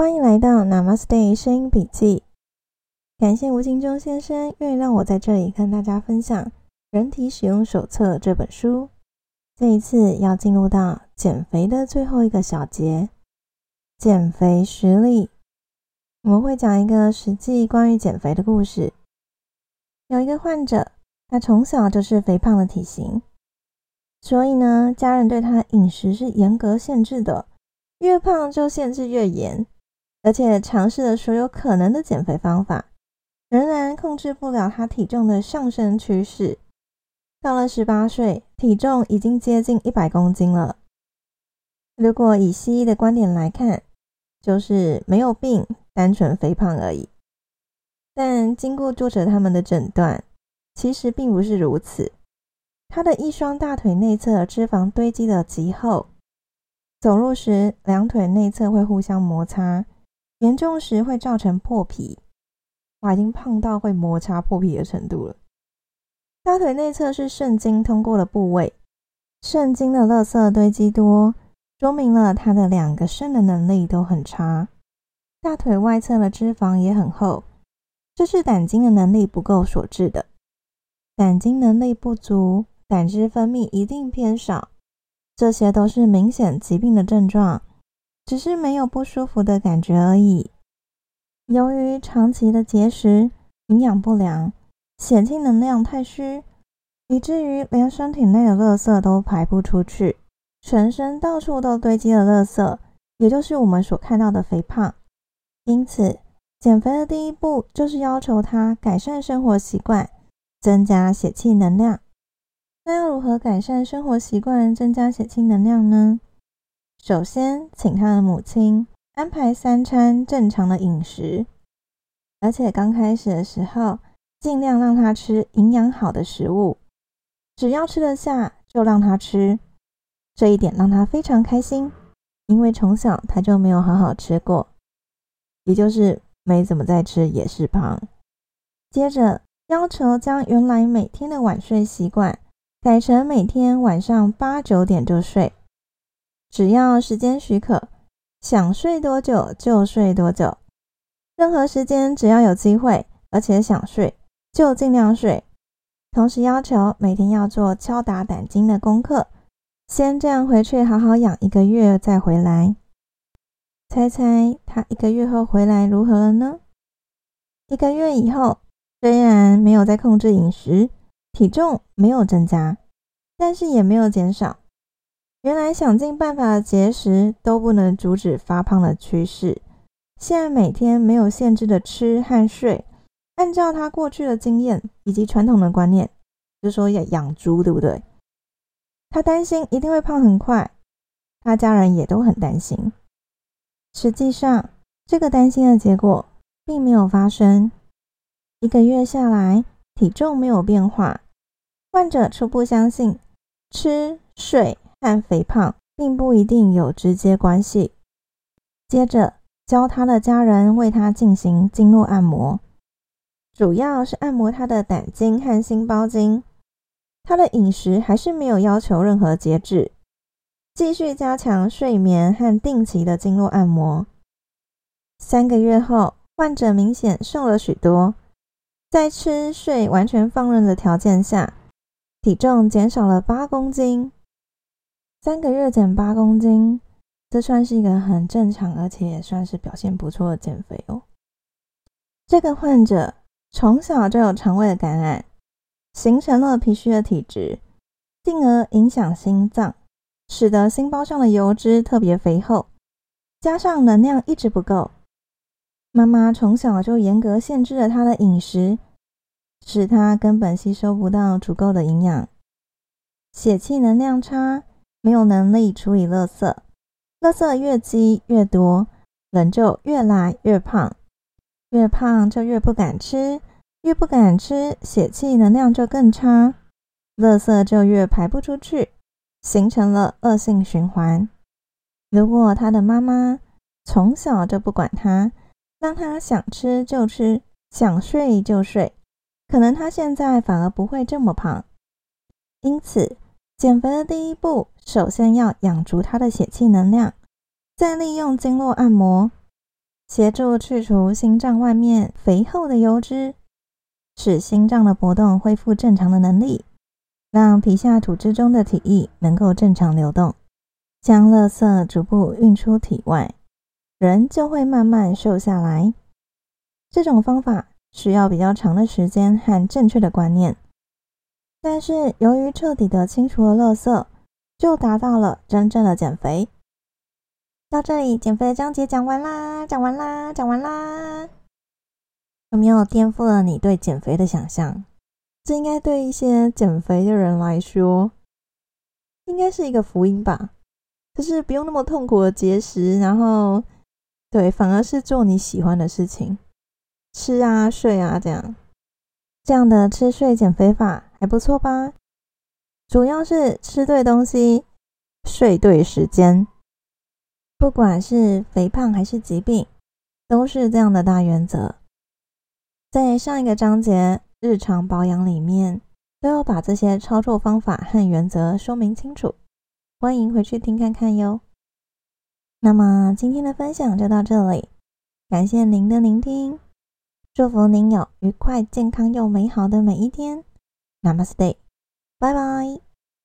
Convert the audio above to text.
欢迎来到 Namaste 声音笔记。感谢吴金忠先生愿意让我在这里跟大家分享《人体使用手册》这本书。这一次要进入到减肥的最后一个小节——减肥实例。我们会讲一个实际关于减肥的故事。有一个患者，他从小就是肥胖的体型。所以呢，家人对他饮食是严格限制的，越胖就限制越严，而且尝试了所有可能的减肥方法，仍然控制不了他体重的上升趋势。到了十八岁，体重已经接近一百公斤了。如果以西医的观点来看，就是没有病，单纯肥胖而已。但经过作者他们的诊断，其实并不是如此。他的一双大腿内侧脂肪堆积的极厚，走路时两腿内侧会互相摩擦，严重时会造成破皮。我，已经胖到会摩擦破皮的程度了。大腿内侧是肾经通过的部位，肾经的垃圾堆积多，说明了他的两个肾的能力都很差。大腿外侧的脂肪也很厚，这是胆经的能力不够所致的。胆经能力不足。胆汁分泌一定偏少，这些都是明显疾病的症状，只是没有不舒服的感觉而已。由于长期的节食、营养不良、血清能量太虚，以至于连身体内的垃圾都排不出去，全身到处都堆积了垃圾，也就是我们所看到的肥胖。因此，减肥的第一步就是要求他改善生活习惯，增加血气能量。那要如何改善生活习惯，增加血清能量呢？首先，请他的母亲安排三餐正常的饮食，而且刚开始的时候，尽量让他吃营养好的食物，只要吃得下就让他吃。这一点让他非常开心，因为从小他就没有好好吃过，也就是没怎么在吃，也是胖。接着，要求将原来每天的晚睡习惯。改成每天晚上八九点就睡，只要时间许可，想睡多久就睡多久。任何时间只要有机会，而且想睡就尽量睡。同时要求每天要做敲打胆经的功课，先这样回去好好养一个月再回来。猜猜他一个月后回来如何了呢？一个月以后，虽然没有再控制饮食。体重没有增加，但是也没有减少。原来想尽办法的节食都不能阻止发胖的趋势。现在每天没有限制的吃和睡，按照他过去的经验以及传统的观念，就说要养猪，对不对？他担心一定会胖很快，他家人也都很担心。实际上，这个担心的结果并没有发生。一个月下来。体重没有变化，患者初步相信吃、睡和肥胖并不一定有直接关系。接着教他的家人为他进行经络按摩，主要是按摩他的胆经和心包经。他的饮食还是没有要求任何节制，继续加强睡眠和定期的经络按摩。三个月后，患者明显瘦了许多。在吃睡完全放任的条件下，体重减少了八公斤。三个月减八公斤，这算是一个很正常，而且也算是表现不错的减肥哦。这个患者从小就有肠胃的感染，形成了脾虚的体质，进而影响心脏，使得心包上的油脂特别肥厚，加上能量一直不够。妈妈从小就严格限制了他的饮食，使他根本吸收不到足够的营养，血气能量差，没有能力处理垃圾，垃圾越积越多，人就越来越胖，越胖就越不敢吃，越不敢吃，血气能量就更差，垃圾就越排不出去，形成了恶性循环。如果他的妈妈从小就不管他，让他想吃就吃，想睡就睡，可能他现在反而不会这么胖。因此，减肥的第一步，首先要养足他的血气能量，再利用经络按摩。协助去除心脏外面肥厚的油脂，使心脏的搏动恢复正常的能力，让皮下组织中的体液能够正常流动，将垃圾逐步运出体外，人就会慢慢瘦下来。这种方法需要比较长的时间和正确的观念，但是由于彻底的清除了垃圾，就达到了真正的减肥。到这里，减肥的章节讲完啦，讲完啦，讲完啦。有没有颠覆了你对减肥的想象？这应该对一些减肥的人来说，应该是一个福音吧？就是不用那么痛苦的节食，然后对，反而是做你喜欢的事情。吃啊，睡啊，这样，这样的吃睡减肥法还不错吧？主要是吃对东西，睡对时间。不管是肥胖还是疾病，都是这样的大原则。在上一个章节日常保养里面，都有把这些操作方法和原则说明清楚，欢迎回去听看看哟。那么今天的分享就到这里，感谢您的聆听。祝福您有愉快、健康又美好的每一天。Namaste，拜拜。